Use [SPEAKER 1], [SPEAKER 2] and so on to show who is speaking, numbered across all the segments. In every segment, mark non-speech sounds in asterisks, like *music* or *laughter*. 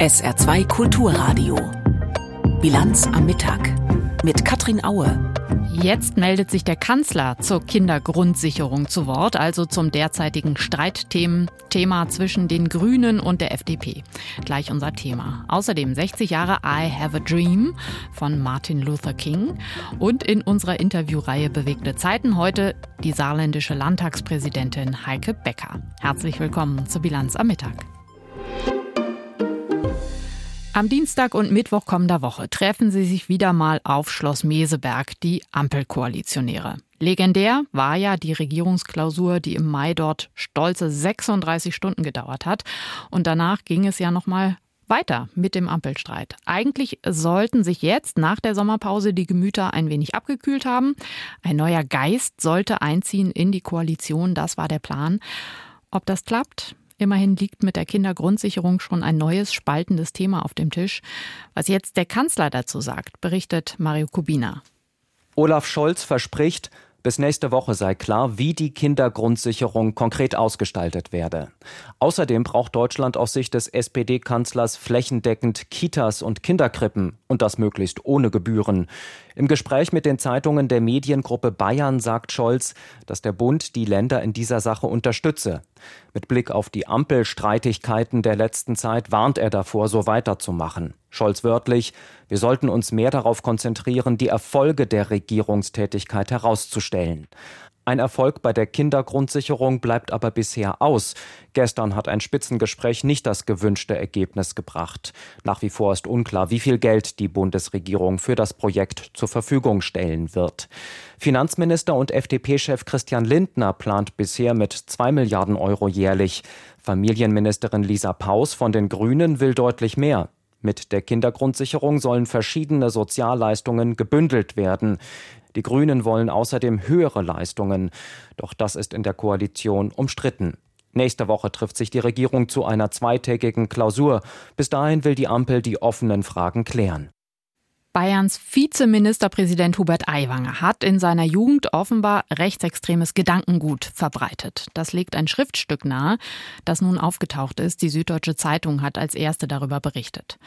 [SPEAKER 1] SR2 Kulturradio. Bilanz am Mittag mit Katrin Aue.
[SPEAKER 2] Jetzt meldet sich der Kanzler zur Kindergrundsicherung zu Wort, also zum derzeitigen Streitthema zwischen den Grünen und der FDP. Gleich unser Thema. Außerdem 60 Jahre I Have a Dream von Martin Luther King und in unserer Interviewreihe Bewegte Zeiten heute die saarländische Landtagspräsidentin Heike Becker. Herzlich willkommen zur Bilanz am Mittag. Am Dienstag und Mittwoch kommender Woche treffen sie sich wieder mal auf Schloss Meseberg, die Ampelkoalitionäre. Legendär war ja die Regierungsklausur, die im Mai dort stolze 36 Stunden gedauert hat. Und danach ging es ja noch mal weiter mit dem Ampelstreit. Eigentlich sollten sich jetzt nach der Sommerpause die Gemüter ein wenig abgekühlt haben. Ein neuer Geist sollte einziehen in die Koalition, das war der Plan. Ob das klappt, Immerhin liegt mit der Kindergrundsicherung schon ein neues, spaltendes Thema auf dem Tisch. Was jetzt der Kanzler dazu sagt, berichtet Mario Kubina.
[SPEAKER 3] Olaf Scholz verspricht, bis nächste Woche sei klar, wie die Kindergrundsicherung konkret ausgestaltet werde. Außerdem braucht Deutschland aus Sicht des SPD-Kanzlers flächendeckend Kitas und Kinderkrippen und das möglichst ohne Gebühren. Im Gespräch mit den Zeitungen der Mediengruppe Bayern sagt Scholz, dass der Bund die Länder in dieser Sache unterstütze. Mit Blick auf die Ampelstreitigkeiten der letzten Zeit warnt er davor, so weiterzumachen. Scholz wörtlich, wir sollten uns mehr darauf konzentrieren, die Erfolge der Regierungstätigkeit herauszustellen. Ein Erfolg bei der Kindergrundsicherung bleibt aber bisher aus. Gestern hat ein Spitzengespräch nicht das gewünschte Ergebnis gebracht. Nach wie vor ist unklar, wie viel Geld die Bundesregierung für das Projekt zur Verfügung stellen wird. Finanzminister und FDP-Chef Christian Lindner plant bisher mit zwei Milliarden Euro jährlich. Familienministerin Lisa Paus von den Grünen will deutlich mehr. Mit der Kindergrundsicherung sollen verschiedene Sozialleistungen gebündelt werden. Die Grünen wollen außerdem höhere Leistungen. Doch das ist in der Koalition umstritten. Nächste Woche trifft sich die Regierung zu einer zweitägigen Klausur. Bis dahin will die Ampel die offenen Fragen klären.
[SPEAKER 2] Bayerns Vizeministerpräsident Hubert Aiwanger hat in seiner Jugend offenbar rechtsextremes Gedankengut verbreitet. Das legt ein Schriftstück nahe, das nun aufgetaucht ist. Die Süddeutsche Zeitung hat als erste darüber berichtet.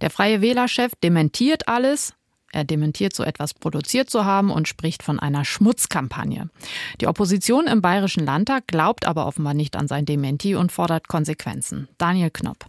[SPEAKER 2] Der Freie Wählerchef dementiert alles, er dementiert, so etwas produziert zu haben und spricht von einer Schmutzkampagne. Die Opposition im Bayerischen Landtag glaubt aber offenbar nicht an sein Dementi und fordert Konsequenzen. Daniel Knopp.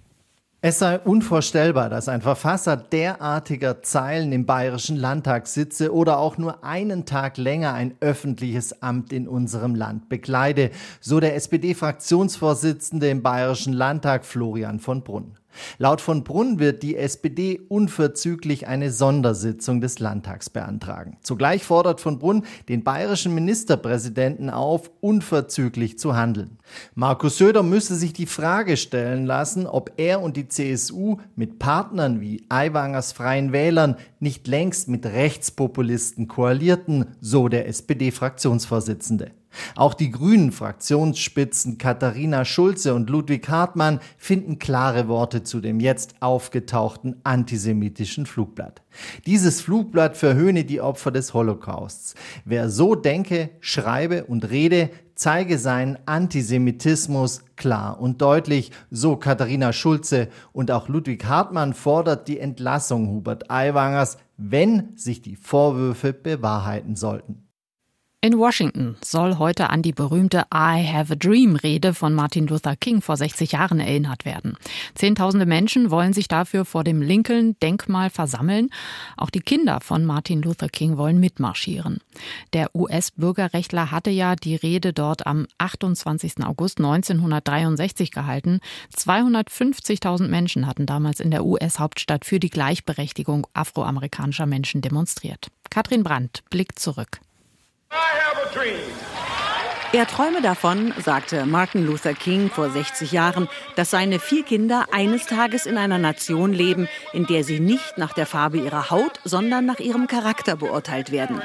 [SPEAKER 4] Es sei unvorstellbar, dass ein Verfasser derartiger Zeilen im Bayerischen Landtag sitze oder auch nur einen Tag länger ein öffentliches Amt in unserem Land bekleide, so der SPD-Fraktionsvorsitzende im Bayerischen Landtag Florian von Brunn. Laut von Brunn wird die SPD unverzüglich eine Sondersitzung des Landtags beantragen. Zugleich fordert von Brunn den bayerischen Ministerpräsidenten auf, unverzüglich zu handeln. Markus Söder müsse sich die Frage stellen lassen, ob er und die CSU mit Partnern wie Aiwangers Freien Wählern nicht längst mit Rechtspopulisten koalierten, so der SPD-Fraktionsvorsitzende. Auch die grünen Fraktionsspitzen Katharina Schulze und Ludwig Hartmann finden klare Worte zu dem jetzt aufgetauchten antisemitischen Flugblatt. Dieses Flugblatt verhöhne die Opfer des Holocausts. Wer so denke, schreibe und rede, zeige seinen Antisemitismus klar und deutlich, so Katharina Schulze und auch Ludwig Hartmann fordert die Entlassung Hubert Aiwangers, wenn sich die Vorwürfe bewahrheiten sollten.
[SPEAKER 2] In Washington soll heute an die berühmte I Have a Dream Rede von Martin Luther King vor 60 Jahren erinnert werden. Zehntausende Menschen wollen sich dafür vor dem Lincoln Denkmal versammeln. Auch die Kinder von Martin Luther King wollen mitmarschieren. Der US-Bürgerrechtler hatte ja die Rede dort am 28. August 1963 gehalten. 250.000 Menschen hatten damals in der US-Hauptstadt für die Gleichberechtigung afroamerikanischer Menschen demonstriert. Katrin Brandt blickt zurück.
[SPEAKER 5] Er träume davon, sagte Martin Luther King vor 60 Jahren, dass seine vier Kinder eines Tages in einer Nation leben, in der sie nicht nach der Farbe ihrer Haut, sondern nach ihrem Charakter beurteilt werden.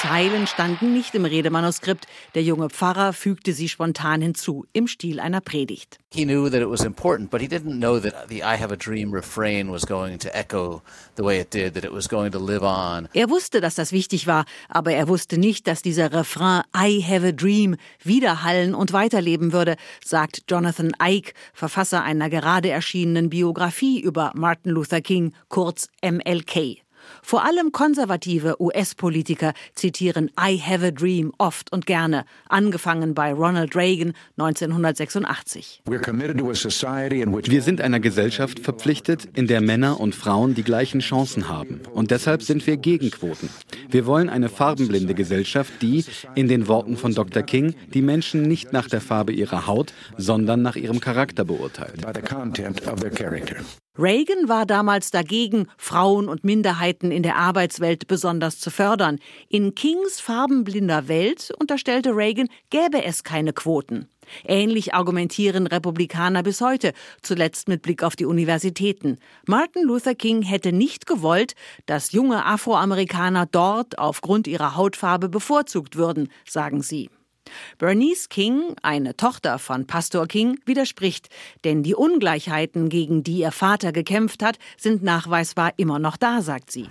[SPEAKER 5] Zeilen standen nicht im Redemanuskript. Der junge Pfarrer fügte sie spontan hinzu, im Stil einer Predigt. He knew that it was important, but he didn't know that the I have a dream refrain was going to echo the way it did, that it was going to live on. Er wusste, dass das wichtig war, aber er wusste nicht, dass dieser Refrain I have a dream widerhallen und weiterleben würde, sagt Jonathan Ike, Verfasser einer gerade erschienenen Biografie über Martin Luther King, kurz MLK. Vor allem konservative US-Politiker zitieren I Have a Dream oft und gerne, angefangen bei Ronald Reagan 1986.
[SPEAKER 6] Wir sind einer Gesellschaft verpflichtet, in der Männer und Frauen die gleichen Chancen haben. Und deshalb sind wir gegen Quoten. Wir wollen eine farbenblinde Gesellschaft, die, in den Worten von Dr. King, die Menschen nicht nach der Farbe ihrer Haut, sondern nach ihrem Charakter beurteilt.
[SPEAKER 5] Reagan war damals dagegen, Frauen und Minderheiten in der Arbeitswelt besonders zu fördern. In Kings farbenblinder Welt, unterstellte Reagan, gäbe es keine Quoten. Ähnlich argumentieren Republikaner bis heute, zuletzt mit Blick auf die Universitäten. Martin Luther King hätte nicht gewollt, dass junge Afroamerikaner dort aufgrund ihrer Hautfarbe bevorzugt würden, sagen sie. Bernice King, eine Tochter von Pastor King, widerspricht, denn die Ungleichheiten, gegen die ihr Vater gekämpft hat, sind nachweisbar immer noch da, sagt sie.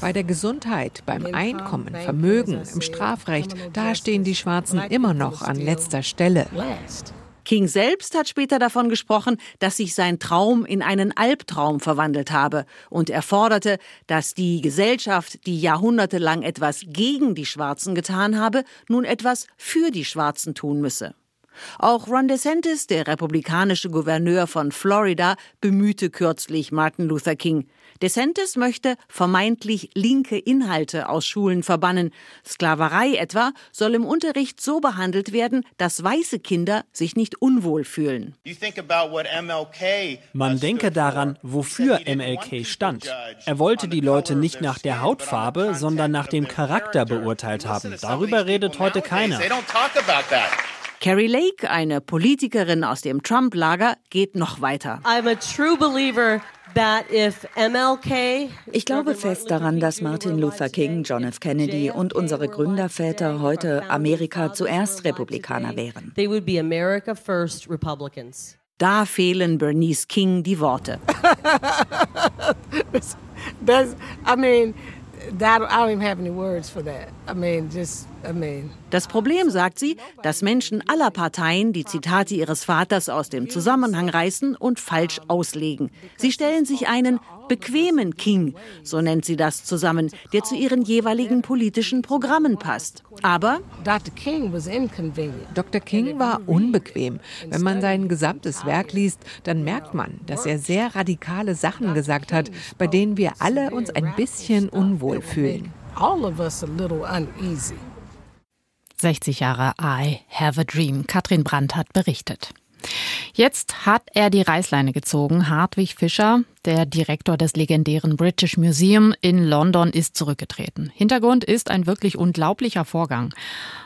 [SPEAKER 7] Bei der Gesundheit, beim Einkommen, Vermögen, im Strafrecht, da stehen die Schwarzen immer noch an letzter Stelle.
[SPEAKER 5] King selbst hat später davon gesprochen, dass sich sein Traum in einen Albtraum verwandelt habe und er forderte, dass die Gesellschaft, die jahrhundertelang etwas gegen die Schwarzen getan habe, nun etwas für die Schwarzen tun müsse. Auch Ron DeSantis, der republikanische Gouverneur von Florida, bemühte kürzlich Martin Luther King. DeSantis möchte vermeintlich linke Inhalte aus Schulen verbannen. Sklaverei etwa soll im Unterricht so behandelt werden, dass weiße Kinder sich nicht unwohl fühlen.
[SPEAKER 8] Man denke daran, wofür MLK stand. Er wollte die Leute nicht nach der Hautfarbe, sondern nach dem Charakter beurteilt haben. Darüber redet heute keiner.
[SPEAKER 5] Carrie Lake, eine Politikerin aus dem Trump-Lager, geht noch weiter. I'm a true believer
[SPEAKER 9] ich glaube fest daran, dass Martin Luther King, John F. Kennedy und unsere Gründerväter heute Amerika zuerst Republikaner wären.
[SPEAKER 5] Da fehlen Bernice King die Worte. *laughs*
[SPEAKER 10] I mean, that, I don't even have any words for that. I mean, just
[SPEAKER 5] das Problem, sagt sie, dass Menschen aller Parteien die Zitate ihres Vaters aus dem Zusammenhang reißen und falsch auslegen. Sie stellen sich einen bequemen King, so nennt sie das zusammen, der zu ihren jeweiligen politischen Programmen passt. Aber
[SPEAKER 7] Dr. King war unbequem. Wenn man sein gesamtes Werk liest, dann merkt man, dass er sehr radikale Sachen gesagt hat, bei denen wir alle uns ein bisschen unwohl fühlen. All of us a little
[SPEAKER 2] uneasy. 60 Jahre I Have a Dream. Katrin Brandt hat berichtet. Jetzt hat er die Reißleine gezogen. Hartwig Fischer, der Direktor des legendären British Museum in London, ist zurückgetreten. Hintergrund ist ein wirklich unglaublicher Vorgang.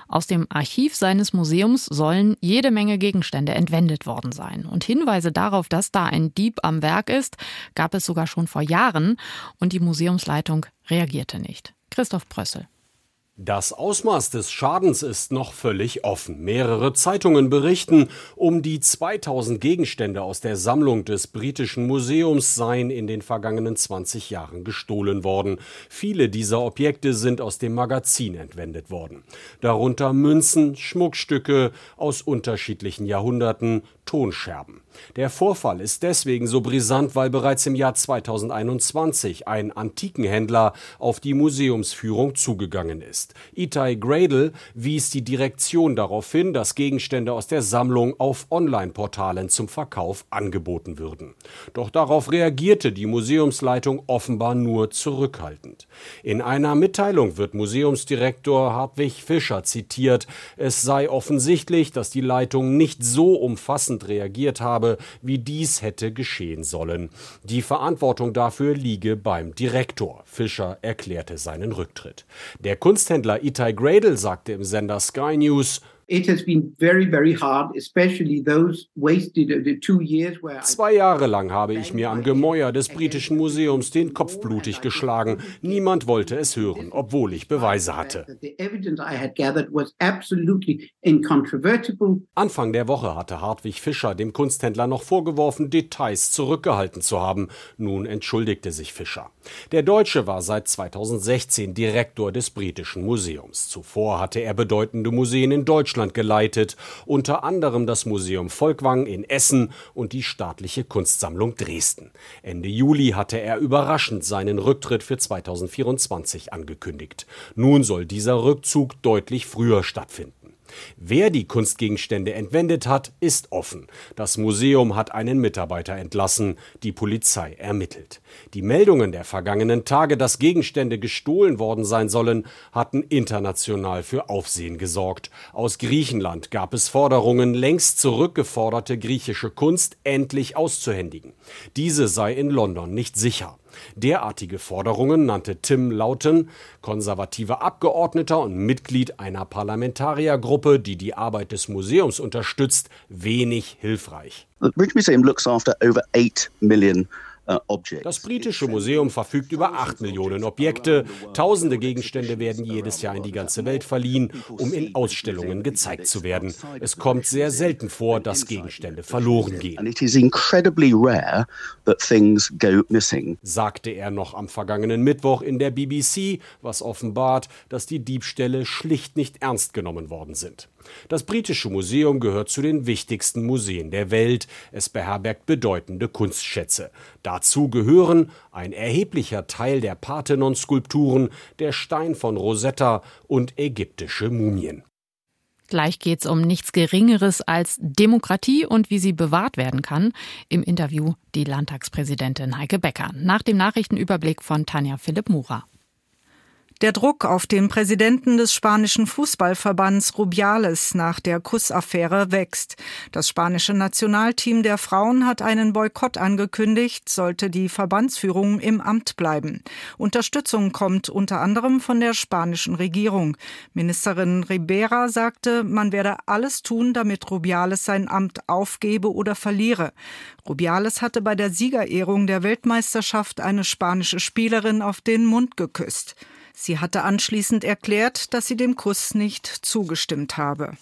[SPEAKER 2] Aus dem Archiv seines Museums sollen jede Menge Gegenstände entwendet worden sein. Und Hinweise darauf, dass da ein Dieb am Werk ist, gab es sogar schon vor Jahren. Und die Museumsleitung reagierte nicht. Christoph Prössel.
[SPEAKER 11] Das Ausmaß des Schadens ist noch völlig offen. Mehrere Zeitungen berichten, um die 2000 Gegenstände aus der Sammlung des britischen Museums seien in den vergangenen 20 Jahren gestohlen worden. Viele dieser Objekte sind aus dem Magazin entwendet worden. Darunter Münzen, Schmuckstücke aus unterschiedlichen Jahrhunderten, Tonscherben. Der Vorfall ist deswegen so brisant, weil bereits im Jahr 2021 ein Antikenhändler auf die Museumsführung zugegangen ist. Itai Gradle wies die Direktion darauf hin, dass Gegenstände aus der Sammlung auf Online-Portalen zum Verkauf angeboten würden. Doch darauf reagierte die Museumsleitung offenbar nur zurückhaltend. In einer Mitteilung wird Museumsdirektor Hartwig Fischer zitiert, es sei offensichtlich, dass die Leitung nicht so umfassend reagiert habe, habe, wie dies hätte geschehen sollen. Die Verantwortung dafür liege beim Direktor. Fischer erklärte seinen Rücktritt. Der Kunsthändler Itai Gradle sagte im Sender Sky News, Zwei Jahre lang habe ich mir am Gemäuer des Britischen Museums den Kopf blutig geschlagen. Niemand wollte es hören, obwohl ich Beweise hatte. Anfang der Woche hatte Hartwig Fischer dem Kunsthändler noch vorgeworfen, Details zurückgehalten zu haben. Nun entschuldigte sich Fischer. Der Deutsche war seit 2016 Direktor des Britischen Museums. Zuvor hatte er bedeutende Museen in Deutschland geleitet, unter anderem das Museum Volkwang in Essen und die Staatliche Kunstsammlung Dresden. Ende Juli hatte er überraschend seinen Rücktritt für 2024 angekündigt. Nun soll dieser Rückzug deutlich früher stattfinden. Wer die Kunstgegenstände entwendet hat, ist offen. Das Museum hat einen Mitarbeiter entlassen, die Polizei ermittelt. Die Meldungen der vergangenen Tage, dass Gegenstände gestohlen worden sein sollen, hatten international für Aufsehen gesorgt. Aus Griechenland gab es Forderungen, längst zurückgeforderte griechische Kunst endlich auszuhändigen. Diese sei in London nicht sicher. Derartige Forderungen nannte Tim Lauten, konservativer Abgeordneter und Mitglied einer Parlamentariergruppe, die die Arbeit des Museums unterstützt, wenig hilfreich. The British Museum looks after over 8 million das britische Museum verfügt über 8 Millionen Objekte. Tausende Gegenstände werden jedes Jahr in die ganze Welt verliehen, um in Ausstellungen gezeigt zu werden. Es kommt sehr selten vor, dass Gegenstände verloren gehen. Sagte er noch am vergangenen Mittwoch in der BBC, was offenbart, dass die Diebstähle schlicht nicht ernst genommen worden sind. Das Britische Museum gehört zu den wichtigsten Museen der Welt. Es beherbergt bedeutende Kunstschätze. Dazu gehören ein erheblicher Teil der Parthenon-Skulpturen, der Stein von Rosetta und ägyptische Mumien.
[SPEAKER 2] Gleich geht es um nichts Geringeres als Demokratie und wie sie bewahrt werden kann. Im Interview die Landtagspräsidentin Heike Becker. Nach dem Nachrichtenüberblick von Tanja Philipp Mura.
[SPEAKER 12] Der Druck auf den Präsidenten des spanischen Fußballverbands Rubiales nach der Kussaffäre wächst. Das spanische Nationalteam der Frauen hat einen Boykott angekündigt, sollte die Verbandsführung im Amt bleiben. Unterstützung kommt unter anderem von der spanischen Regierung. Ministerin Ribera sagte, man werde alles tun, damit Rubiales sein Amt aufgebe oder verliere. Rubiales hatte bei der Siegerehrung der Weltmeisterschaft eine spanische Spielerin auf den Mund geküsst. Sie hatte anschließend erklärt, dass sie dem Kuss nicht zugestimmt habe.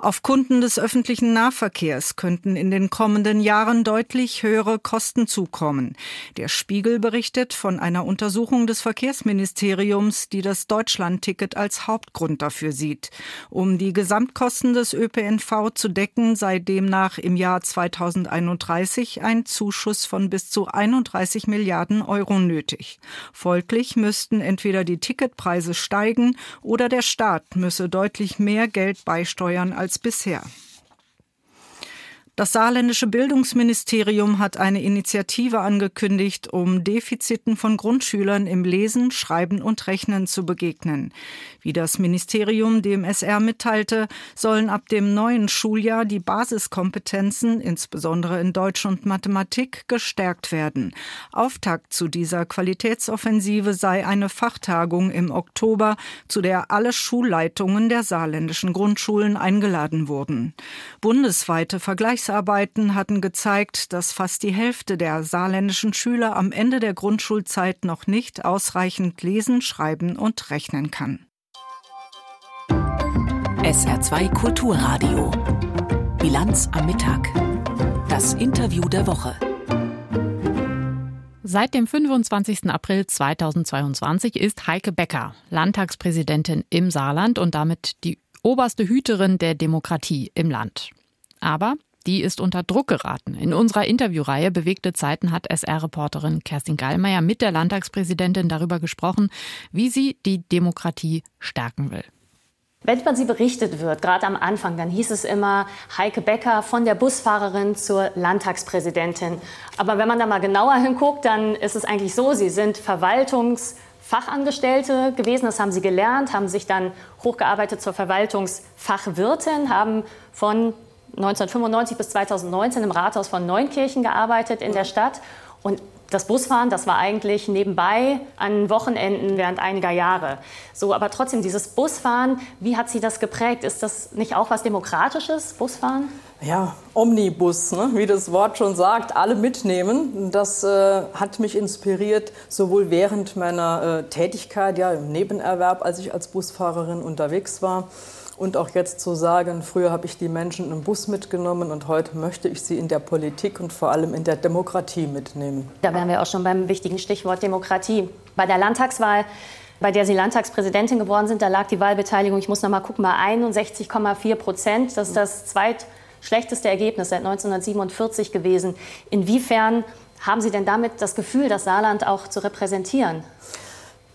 [SPEAKER 12] Auf Kunden des öffentlichen Nahverkehrs könnten in den kommenden Jahren deutlich höhere Kosten zukommen. Der Spiegel berichtet von einer Untersuchung des Verkehrsministeriums, die das Deutschlandticket als Hauptgrund dafür sieht. Um die Gesamtkosten des ÖPNV zu decken, sei demnach im Jahr 2031 ein Zuschuss von bis zu 31 Milliarden Euro nötig. Folglich müssten entweder die Ticketpreise steigen oder der Staat müsse deutlich mehr Geld beisteuern als als bisher. Das saarländische Bildungsministerium hat eine Initiative angekündigt, um Defiziten von Grundschülern im Lesen, Schreiben und Rechnen zu begegnen. Wie das Ministerium dem SR mitteilte, sollen ab dem neuen Schuljahr die Basiskompetenzen, insbesondere in Deutsch und Mathematik, gestärkt werden. Auftakt zu dieser Qualitätsoffensive sei eine Fachtagung im Oktober, zu der alle Schulleitungen der saarländischen Grundschulen eingeladen wurden. Bundesweite Vergleichs Vergleichsarbeiten hatten gezeigt, dass fast die Hälfte der saarländischen Schüler am Ende der Grundschulzeit noch nicht ausreichend lesen, schreiben und rechnen kann.
[SPEAKER 1] SR2 Kulturradio. Bilanz am Mittag. Das Interview der Woche.
[SPEAKER 2] Seit dem 25. April 2022 ist Heike Becker Landtagspräsidentin im Saarland und damit die oberste Hüterin der Demokratie im Land. Aber die ist unter Druck geraten. In unserer Interviewreihe Bewegte Zeiten hat SR-Reporterin Kerstin Gallmeier mit der Landtagspräsidentin darüber gesprochen, wie sie die Demokratie stärken will.
[SPEAKER 13] Wenn über sie berichtet wird, gerade am Anfang, dann hieß es immer Heike Becker von der Busfahrerin zur Landtagspräsidentin. Aber wenn man da mal genauer hinguckt, dann ist es eigentlich so, sie sind Verwaltungsfachangestellte gewesen, das haben sie gelernt, haben sich dann hochgearbeitet zur Verwaltungsfachwirtin, haben von 1995 bis 2019 im Rathaus von Neunkirchen gearbeitet in der Stadt. Und Das Busfahren, das war eigentlich nebenbei an Wochenenden während einiger Jahre. So, aber trotzdem, dieses Busfahren, wie hat Sie das geprägt? Ist das nicht auch was Demokratisches, Busfahren?
[SPEAKER 14] Ja, Omnibus, ne? wie das Wort schon sagt, alle mitnehmen. Das äh, hat mich inspiriert, sowohl während meiner äh, Tätigkeit, ja, im Nebenerwerb, als ich als Busfahrerin unterwegs war, und auch jetzt zu sagen, früher habe ich die Menschen im Bus mitgenommen und heute möchte ich sie in der Politik und vor allem in der Demokratie mitnehmen.
[SPEAKER 13] Da wären wir auch schon beim wichtigen Stichwort Demokratie. Bei der Landtagswahl bei der Sie Landtagspräsidentin geworden sind, da lag die Wahlbeteiligung, ich muss noch mal gucken, bei 61,4 Prozent. Das ist das zweitschlechteste Ergebnis seit 1947 gewesen. Inwiefern haben Sie denn damit das Gefühl, das Saarland auch zu repräsentieren?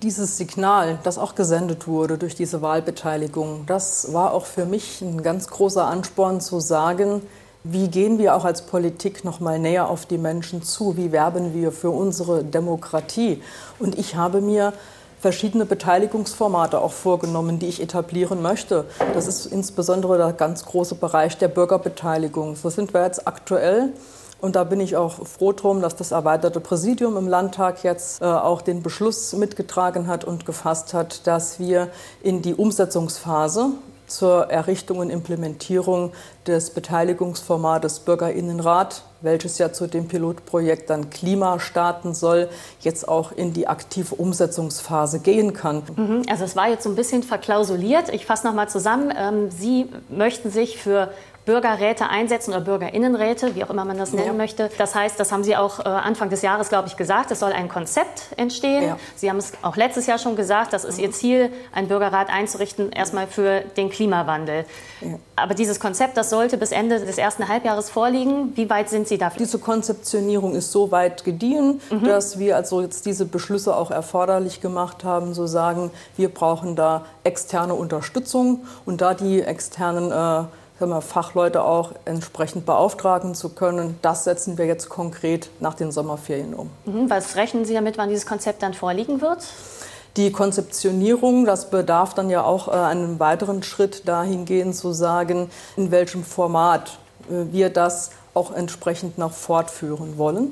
[SPEAKER 14] Dieses Signal, das auch gesendet wurde durch diese Wahlbeteiligung, das war auch für mich ein ganz großer Ansporn zu sagen, wie gehen wir auch als Politik noch mal näher auf die Menschen zu? Wie werben wir für unsere Demokratie? Und ich habe mir verschiedene Beteiligungsformate auch vorgenommen, die ich etablieren möchte. Das ist insbesondere der ganz große Bereich der Bürgerbeteiligung. So sind wir jetzt aktuell und da bin ich auch froh drum, dass das erweiterte Präsidium im Landtag jetzt äh, auch den Beschluss mitgetragen hat und gefasst hat, dass wir in die Umsetzungsphase zur Errichtung und Implementierung des Beteiligungsformates Bürgerinnenrat, welches ja zu dem Pilotprojekt dann Klima starten soll, jetzt auch in die aktive Umsetzungsphase gehen kann.
[SPEAKER 13] Mhm. Also es war jetzt so ein bisschen verklausuliert. Ich fasse noch mal zusammen. Ähm, Sie möchten sich für Bürgerräte einsetzen oder Bürgerinnenräte, wie auch immer man das nennen ja. möchte. Das heißt, das haben Sie auch äh, Anfang des Jahres, glaube ich, gesagt, es soll ein Konzept entstehen. Ja. Sie haben es auch letztes Jahr schon gesagt, das ist mhm. Ihr Ziel, einen Bürgerrat einzurichten, erstmal für den Klimawandel. Ja. Aber dieses Konzept, das sollte bis Ende des ersten Halbjahres vorliegen. Wie weit sind Sie dafür?
[SPEAKER 14] Diese Konzeptionierung ist so weit gediehen, mhm. dass wir also jetzt diese Beschlüsse auch erforderlich gemacht haben, so sagen, wir brauchen da externe Unterstützung und da die externen äh, wir, Fachleute auch entsprechend beauftragen zu können. Das setzen wir jetzt konkret nach den Sommerferien um.
[SPEAKER 13] Mhm, was rechnen Sie damit, wann dieses Konzept dann vorliegen wird?
[SPEAKER 14] Die Konzeptionierung, das bedarf dann ja auch äh, einem weiteren Schritt dahingehend zu sagen, in welchem Format äh, wir das auch entsprechend noch fortführen wollen.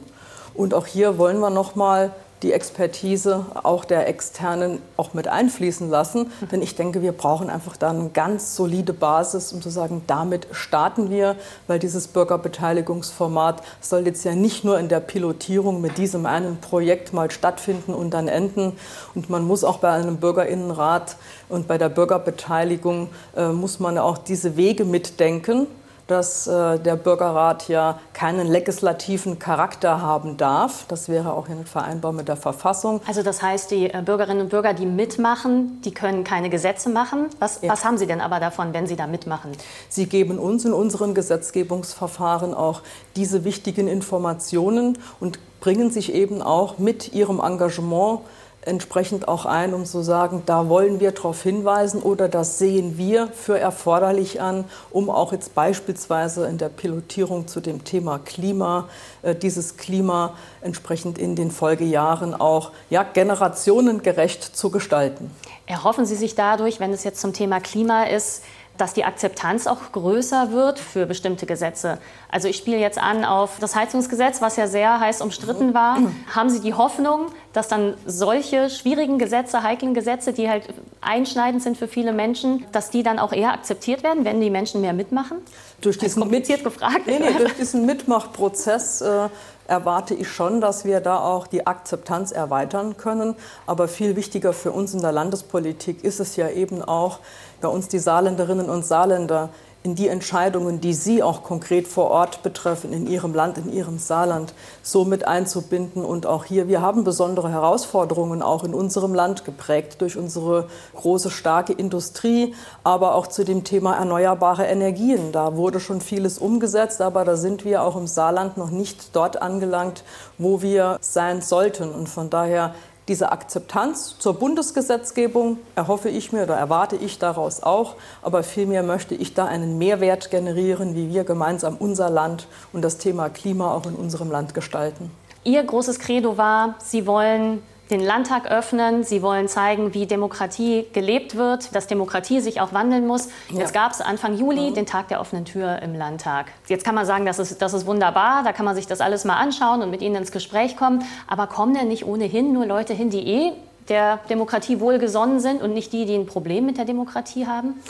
[SPEAKER 14] Und auch hier wollen wir noch mal die Expertise auch der Externen auch mit einfließen lassen. Denn ich denke, wir brauchen einfach da eine ganz solide Basis, um zu sagen, damit starten wir, weil dieses Bürgerbeteiligungsformat soll jetzt ja nicht nur in der Pilotierung mit diesem einen Projekt mal stattfinden und dann enden. Und man muss auch bei einem Bürgerinnenrat und bei der Bürgerbeteiligung äh, muss man auch diese Wege mitdenken dass äh, der Bürgerrat ja keinen legislativen Charakter haben darf. Das wäre auch nicht vereinbar mit der Verfassung.
[SPEAKER 13] Also das heißt, die äh, Bürgerinnen und Bürger, die mitmachen, die können keine Gesetze machen. Was, ja. was haben Sie denn aber davon, wenn Sie da mitmachen?
[SPEAKER 14] Sie geben uns in unseren Gesetzgebungsverfahren auch diese wichtigen Informationen und bringen sich eben auch mit ihrem Engagement entsprechend auch ein, um zu sagen, da wollen wir darauf hinweisen oder das sehen wir für erforderlich an, um auch jetzt beispielsweise in der Pilotierung zu dem Thema Klima, äh, dieses Klima entsprechend in den Folgejahren auch ja, generationengerecht zu gestalten.
[SPEAKER 13] Erhoffen Sie sich dadurch, wenn es jetzt zum Thema Klima ist, dass die Akzeptanz auch größer wird für bestimmte Gesetze. Also ich spiele jetzt an auf das Heizungsgesetz, was ja sehr heiß umstritten war. Haben Sie die Hoffnung, dass dann solche schwierigen Gesetze, heiklen Gesetze, die halt einschneidend sind für viele Menschen, dass die dann auch eher akzeptiert werden, wenn die Menschen mehr mitmachen?
[SPEAKER 14] Durch diesen, kompliziert gefragt. Nee, nee, durch diesen Mitmachprozess äh, erwarte ich schon, dass wir da auch die Akzeptanz erweitern können. Aber viel wichtiger für uns in der Landespolitik ist es ja eben auch, bei uns die Saarländerinnen und Saarländer in die Entscheidungen, die Sie auch konkret vor Ort betreffen, in Ihrem Land, in Ihrem Saarland, so mit einzubinden. Und auch hier, wir haben besondere Herausforderungen auch in unserem Land geprägt durch unsere große, starke Industrie, aber auch zu dem Thema erneuerbare Energien. Da wurde schon vieles umgesetzt, aber da sind wir auch im Saarland noch nicht dort angelangt, wo wir sein sollten. Und von daher diese Akzeptanz zur Bundesgesetzgebung erhoffe ich mir oder erwarte ich daraus auch, aber vielmehr möchte ich da einen Mehrwert generieren, wie wir gemeinsam unser Land und das Thema Klima auch in unserem Land gestalten.
[SPEAKER 13] Ihr großes Credo war, Sie wollen den Landtag öffnen. Sie wollen zeigen, wie Demokratie gelebt wird, dass Demokratie sich auch wandeln muss. Ja. Jetzt gab es Anfang Juli mhm. den Tag der offenen Tür im Landtag. Jetzt kann man sagen, das ist, das ist wunderbar, da kann man sich das alles mal anschauen und mit Ihnen ins Gespräch kommen. Aber kommen denn nicht ohnehin nur Leute hin, die eh der Demokratie wohlgesonnen sind und nicht die, die ein Problem mit der Demokratie haben?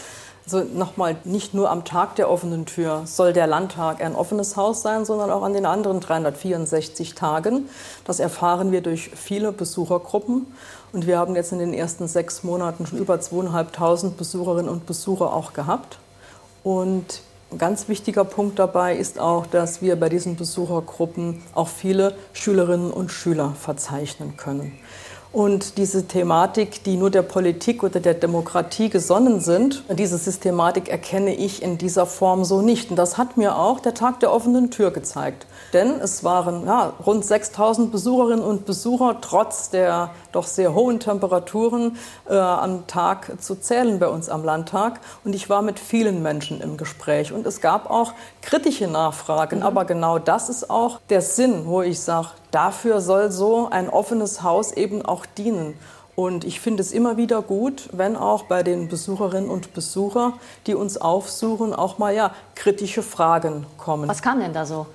[SPEAKER 14] Also nochmal, nicht nur am Tag der offenen Tür soll der Landtag ein offenes Haus sein, sondern auch an den anderen 364 Tagen. Das erfahren wir durch viele Besuchergruppen. Und wir haben jetzt in den ersten sechs Monaten schon über zweieinhalbtausend Besucherinnen und Besucher auch gehabt. Und ein ganz wichtiger Punkt dabei ist auch, dass wir bei diesen Besuchergruppen auch viele Schülerinnen und Schüler verzeichnen können. Und diese Thematik, die nur der Politik oder der Demokratie gesonnen sind, diese Systematik erkenne ich in dieser Form so nicht. Und das hat mir auch der Tag der offenen Tür gezeigt. Denn es waren ja, rund 6000 Besucherinnen und Besucher, trotz der doch sehr hohen Temperaturen äh, am Tag zu zählen bei uns am Landtag. Und ich war mit vielen Menschen im Gespräch. Und es gab auch kritische Nachfragen. Mhm. Aber genau das ist auch der Sinn, wo ich sage, dafür soll so ein offenes Haus eben auch dienen. Und ich finde es immer wieder gut, wenn auch bei den Besucherinnen und Besuchern, die uns aufsuchen, auch mal ja kritische Fragen kommen.
[SPEAKER 13] Was kam denn da so?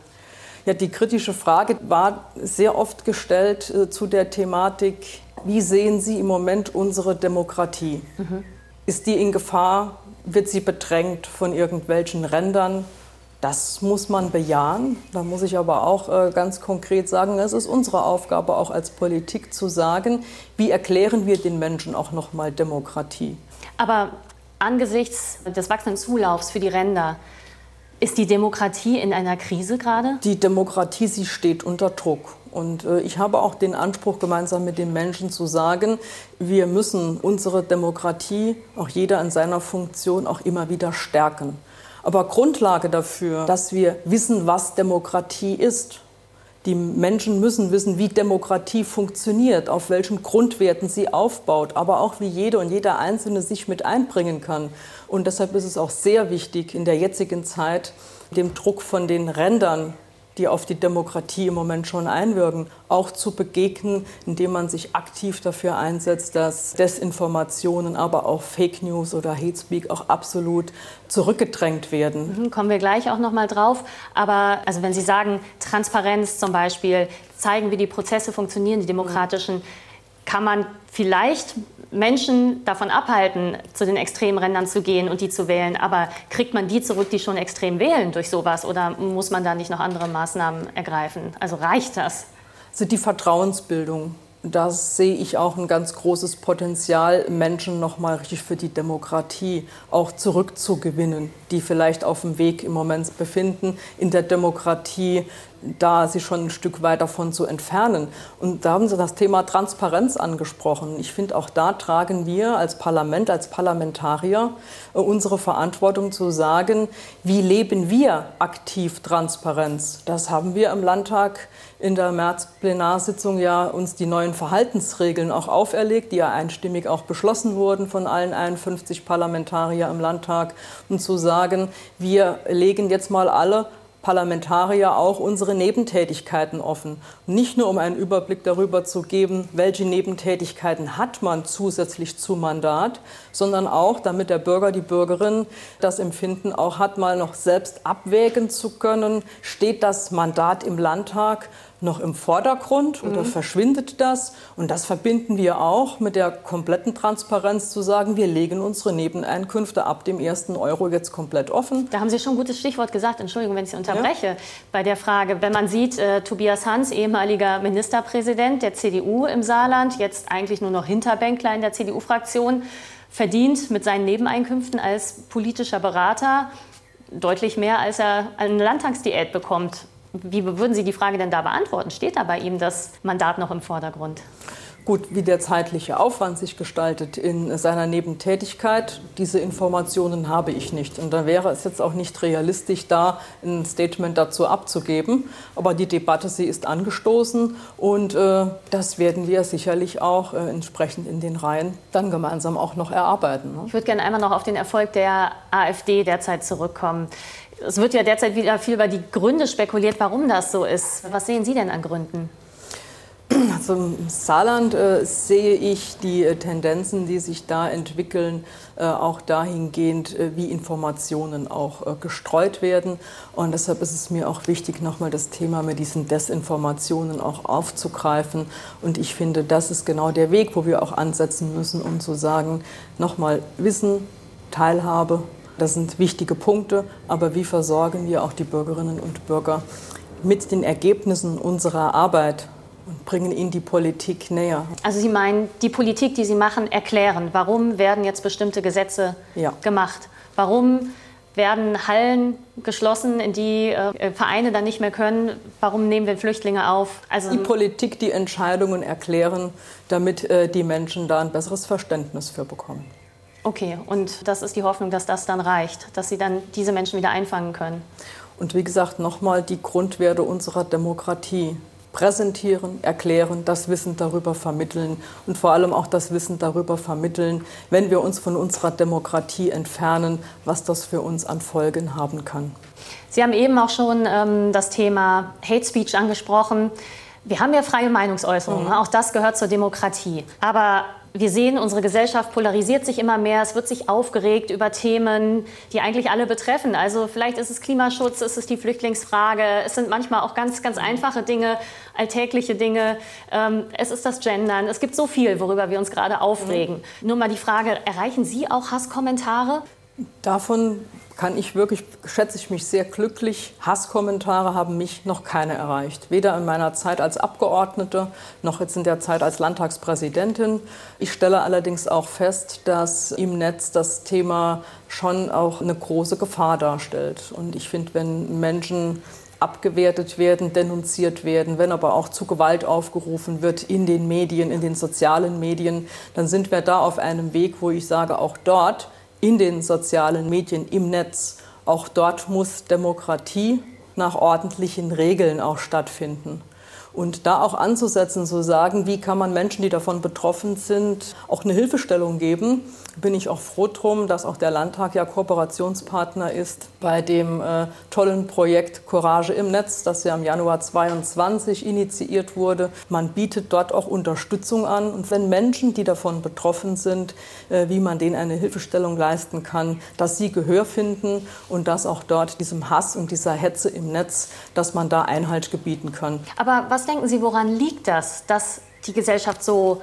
[SPEAKER 14] Ja, die kritische Frage war sehr oft gestellt äh, zu der Thematik, wie sehen Sie im Moment unsere Demokratie? Mhm. Ist die in Gefahr? Wird sie bedrängt von irgendwelchen Rändern? Das muss man bejahen. Da muss ich aber auch äh, ganz konkret sagen, es ist unsere Aufgabe auch als Politik zu sagen, wie erklären wir den Menschen auch noch mal Demokratie.
[SPEAKER 13] Aber angesichts des wachsenden Zulaufs für die Ränder, ist die Demokratie in einer Krise gerade?
[SPEAKER 14] Die Demokratie, sie steht unter Druck. Und äh, ich habe auch den Anspruch, gemeinsam mit den Menschen zu sagen, wir müssen unsere Demokratie, auch jeder in seiner Funktion, auch immer wieder stärken. Aber Grundlage dafür, dass wir wissen, was Demokratie ist, die Menschen müssen wissen, wie Demokratie funktioniert, auf welchen Grundwerten sie aufbaut, aber auch wie jede und jeder Einzelne sich mit einbringen kann. Und deshalb ist es auch sehr wichtig in der jetzigen Zeit, dem Druck von den Rändern die auf die Demokratie im Moment schon einwirken, auch zu begegnen, indem man sich aktiv dafür einsetzt, dass Desinformationen, aber auch Fake News oder Hate Speak auch absolut zurückgedrängt werden.
[SPEAKER 13] Mhm, kommen wir gleich auch noch mal drauf. Aber also wenn Sie sagen Transparenz zum Beispiel, zeigen, wie die Prozesse funktionieren, die demokratischen, kann man vielleicht Menschen davon abhalten, zu den extremen Rändern zu gehen und die zu wählen. Aber kriegt man die zurück, die schon extrem wählen durch sowas? Oder muss man da nicht noch andere Maßnahmen ergreifen? Also reicht das?
[SPEAKER 14] Also die Vertrauensbildung. Da sehe ich auch ein ganz großes Potenzial, Menschen noch mal richtig für die Demokratie auch zurückzugewinnen, die vielleicht auf dem Weg im Moment befinden, in der Demokratie da sich schon ein Stück weit davon zu entfernen. Und da haben Sie das Thema Transparenz angesprochen. Ich finde, auch da tragen wir als Parlament, als Parlamentarier äh, unsere Verantwortung zu sagen, wie leben wir aktiv Transparenz? Das haben wir im Landtag in der März-Plenarsitzung ja uns die neuen Verhaltensregeln auch auferlegt, die ja einstimmig auch beschlossen wurden von allen 51 Parlamentarier im Landtag, um zu sagen, wir legen jetzt mal alle Parlamentarier auch unsere Nebentätigkeiten offen. Nicht nur, um einen Überblick darüber zu geben, welche Nebentätigkeiten hat man zusätzlich zum Mandat, sondern auch, damit der Bürger, die Bürgerin das Empfinden auch hat, mal noch selbst abwägen zu können, steht das Mandat im Landtag noch im Vordergrund oder mhm. verschwindet das? Und das verbinden wir auch mit der kompletten Transparenz zu sagen, wir legen unsere Nebeneinkünfte ab dem ersten Euro jetzt komplett offen.
[SPEAKER 13] Da haben Sie schon ein gutes Stichwort gesagt, Entschuldigung, wenn ich Sie unterbreche, ja. bei der Frage, wenn man sieht, äh, Tobias Hans, ehemaliger Ministerpräsident der CDU im Saarland, jetzt eigentlich nur noch Hinterbänkler in der CDU-Fraktion, verdient mit seinen Nebeneinkünften als politischer Berater deutlich mehr, als er eine Landtagsdiät bekommt. Wie würden Sie die Frage denn da beantworten? Steht da bei ihm das Mandat noch im Vordergrund?
[SPEAKER 14] Gut, wie der zeitliche Aufwand sich gestaltet in seiner Nebentätigkeit, diese Informationen habe ich nicht. Und da wäre es jetzt auch nicht realistisch, da ein Statement dazu abzugeben. Aber die Debatte, sie ist angestoßen und äh, das werden wir sicherlich auch äh, entsprechend in den Reihen dann gemeinsam auch noch erarbeiten.
[SPEAKER 13] Ne? Ich würde gerne einmal noch auf den Erfolg der AfD derzeit zurückkommen. Es wird ja derzeit wieder viel über die Gründe spekuliert, warum das so ist. Was sehen Sie denn an Gründen?
[SPEAKER 14] Also im Saarland äh, sehe ich die äh, Tendenzen, die sich da entwickeln, äh, auch dahingehend, äh, wie Informationen auch äh, gestreut werden. Und deshalb ist es mir auch wichtig, nochmal das Thema mit diesen Desinformationen auch aufzugreifen. Und ich finde, das ist genau der Weg, wo wir auch ansetzen müssen, um zu sagen, nochmal Wissen, Teilhabe, das sind wichtige Punkte, aber wie versorgen wir auch die Bürgerinnen und Bürger mit den Ergebnissen unserer Arbeit und bringen ihnen die Politik näher.
[SPEAKER 13] Also Sie meinen, die Politik, die Sie machen, erklären, warum werden jetzt bestimmte Gesetze ja. gemacht? Warum werden Hallen geschlossen, in die äh, Vereine dann nicht mehr können? Warum nehmen wir Flüchtlinge auf?
[SPEAKER 14] Also die Politik, die Entscheidungen erklären, damit äh, die Menschen da ein besseres Verständnis für bekommen.
[SPEAKER 13] Okay, und das ist die Hoffnung, dass das dann reicht, dass Sie dann diese Menschen wieder einfangen können.
[SPEAKER 14] Und wie gesagt, nochmal die Grundwerte unserer Demokratie präsentieren, erklären, das Wissen darüber vermitteln und vor allem auch das Wissen darüber vermitteln, wenn wir uns von unserer Demokratie entfernen, was das für uns an Folgen haben kann.
[SPEAKER 13] Sie haben eben auch schon ähm, das Thema Hate Speech angesprochen. Wir haben ja freie Meinungsäußerung, mhm. auch das gehört zur Demokratie. Aber wir sehen, unsere Gesellschaft polarisiert sich immer mehr. Es wird sich aufgeregt über Themen, die eigentlich alle betreffen. Also vielleicht ist es Klimaschutz, ist es die Flüchtlingsfrage. Es sind manchmal auch ganz, ganz einfache Dinge, alltägliche Dinge. Ähm, es ist das Gendern. Es gibt so viel, worüber wir uns gerade aufregen. Mhm. Nur mal die Frage, erreichen Sie auch Hasskommentare?
[SPEAKER 14] Davon kann ich wirklich, schätze ich mich sehr glücklich. Hasskommentare haben mich noch keine erreicht. Weder in meiner Zeit als Abgeordnete noch jetzt in der Zeit als Landtagspräsidentin. Ich stelle allerdings auch fest, dass im Netz das Thema schon auch eine große Gefahr darstellt. Und ich finde, wenn Menschen abgewertet werden, denunziert werden, wenn aber auch zu Gewalt aufgerufen wird in den Medien, in den sozialen Medien, dann sind wir da auf einem Weg, wo ich sage, auch dort in den sozialen Medien, im Netz. Auch dort muss Demokratie nach ordentlichen Regeln auch stattfinden. Und da auch anzusetzen, zu sagen, wie kann man Menschen, die davon betroffen sind, auch eine Hilfestellung geben, bin ich auch froh drum, dass auch der Landtag ja Kooperationspartner ist bei dem äh, tollen Projekt Courage im Netz, das ja im Januar 22 initiiert wurde. Man bietet dort auch Unterstützung an. Und wenn Menschen, die davon betroffen sind, äh, wie man denen eine Hilfestellung leisten kann, dass sie Gehör finden und dass auch dort diesem Hass und dieser Hetze im Netz, dass man da Einhalt gebieten kann.
[SPEAKER 13] Aber was denken Sie, woran liegt das, dass die Gesellschaft so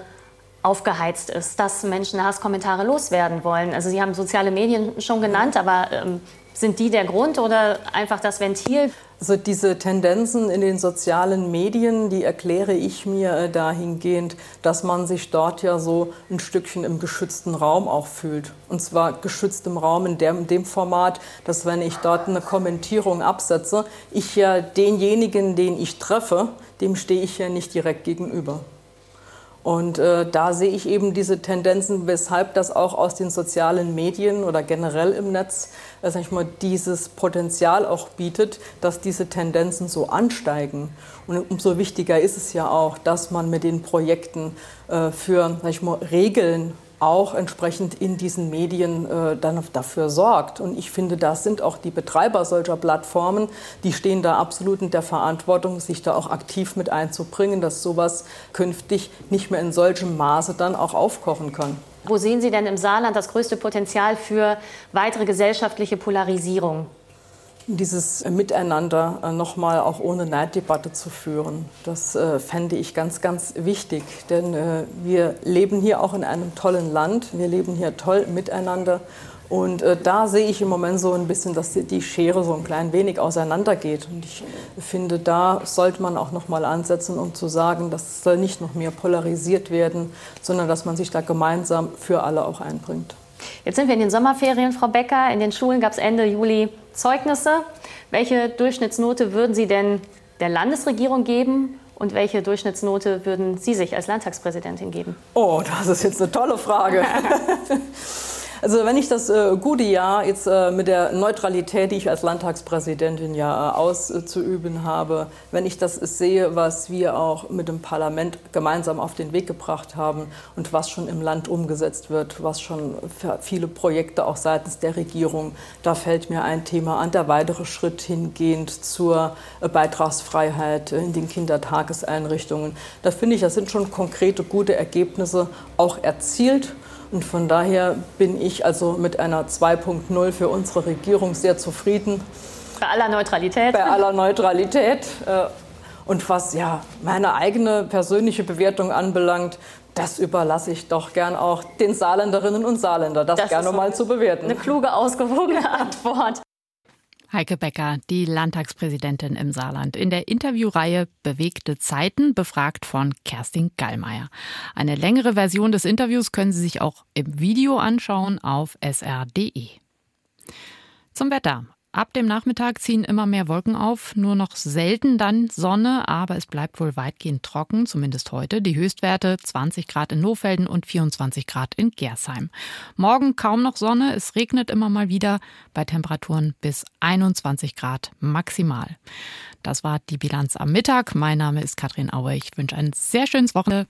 [SPEAKER 13] aufgeheizt ist, dass Menschen Hasskommentare loswerden wollen? Also Sie haben soziale Medien schon genannt, aber ähm, sind die der Grund oder einfach das Ventil?
[SPEAKER 14] Also diese Tendenzen in den sozialen Medien, die erkläre ich mir äh, dahingehend, dass man sich dort ja so ein Stückchen im geschützten Raum auch fühlt. Und zwar geschützt im Raum in dem, in dem Format, dass wenn ich dort eine Kommentierung absetze, ich ja denjenigen, den ich treffe, dem stehe ich ja nicht direkt gegenüber. Und äh, da sehe ich eben diese Tendenzen, weshalb das auch aus den sozialen Medien oder generell im Netz äh, sag ich mal, dieses Potenzial auch bietet, dass diese Tendenzen so ansteigen. Und umso wichtiger ist es ja auch, dass man mit den Projekten äh, für sag ich mal, Regeln auch entsprechend in diesen Medien äh, dann dafür sorgt. Und ich finde, da sind auch die Betreiber solcher Plattformen, die stehen da absolut in der Verantwortung, sich da auch aktiv mit einzubringen, dass sowas künftig nicht mehr in solchem Maße dann auch aufkochen kann.
[SPEAKER 13] Wo sehen Sie denn im Saarland das größte Potenzial für weitere gesellschaftliche Polarisierung?
[SPEAKER 14] Dieses Miteinander äh, nochmal auch ohne Neiddebatte zu führen. Das äh, fände ich ganz, ganz wichtig, denn äh, wir leben hier auch in einem tollen Land, wir leben hier toll miteinander und äh, da sehe ich im Moment so ein bisschen, dass die, die Schere so ein klein wenig auseinandergeht. Und ich finde, da sollte man auch noch mal ansetzen, um zu sagen, das soll nicht noch mehr polarisiert werden, sondern dass man sich da gemeinsam für alle auch einbringt.
[SPEAKER 13] Jetzt sind wir in den Sommerferien, Frau Becker. In den Schulen gab es Ende Juli Zeugnisse. Welche Durchschnittsnote würden Sie denn der Landesregierung geben und welche Durchschnittsnote würden Sie sich als Landtagspräsidentin geben?
[SPEAKER 14] Oh, das ist jetzt eine tolle Frage. *laughs* Also wenn ich das äh, gute Jahr jetzt äh, mit der Neutralität, die ich als Landtagspräsidentin ja äh, auszuüben habe, wenn ich das sehe, was wir auch mit dem Parlament gemeinsam auf den Weg gebracht haben und was schon im Land umgesetzt wird, was schon für viele Projekte auch seitens der Regierung, da fällt mir ein Thema an, der weitere Schritt hingehend zur äh, Beitragsfreiheit in den Kindertageseinrichtungen. Da finde ich, das sind schon konkrete, gute Ergebnisse auch erzielt. Und von daher bin ich also mit einer 2.0 für unsere Regierung sehr zufrieden.
[SPEAKER 13] Bei aller Neutralität.
[SPEAKER 14] Bei aller Neutralität. Äh, und was ja meine eigene persönliche Bewertung anbelangt, das überlasse ich doch gern auch den Saarländerinnen und Saarländer, das, das gerne mal zu bewerten.
[SPEAKER 13] Eine kluge, ausgewogene *laughs* Antwort.
[SPEAKER 2] Heike Becker, die Landtagspräsidentin im Saarland, in der Interviewreihe Bewegte Zeiten, befragt von Kerstin Gallmeier. Eine längere Version des Interviews können Sie sich auch im Video anschauen auf sr.de. Zum Wetter. Ab dem Nachmittag ziehen immer mehr Wolken auf, nur noch selten dann Sonne, aber es bleibt wohl weitgehend trocken, zumindest heute. Die Höchstwerte 20 Grad in Lohfelden und 24 Grad in Gersheim. Morgen kaum noch Sonne, es regnet immer mal wieder bei Temperaturen bis 21 Grad maximal. Das war die Bilanz am Mittag. Mein Name ist Katrin Aue. Ich wünsche ein sehr schönes Wochenende.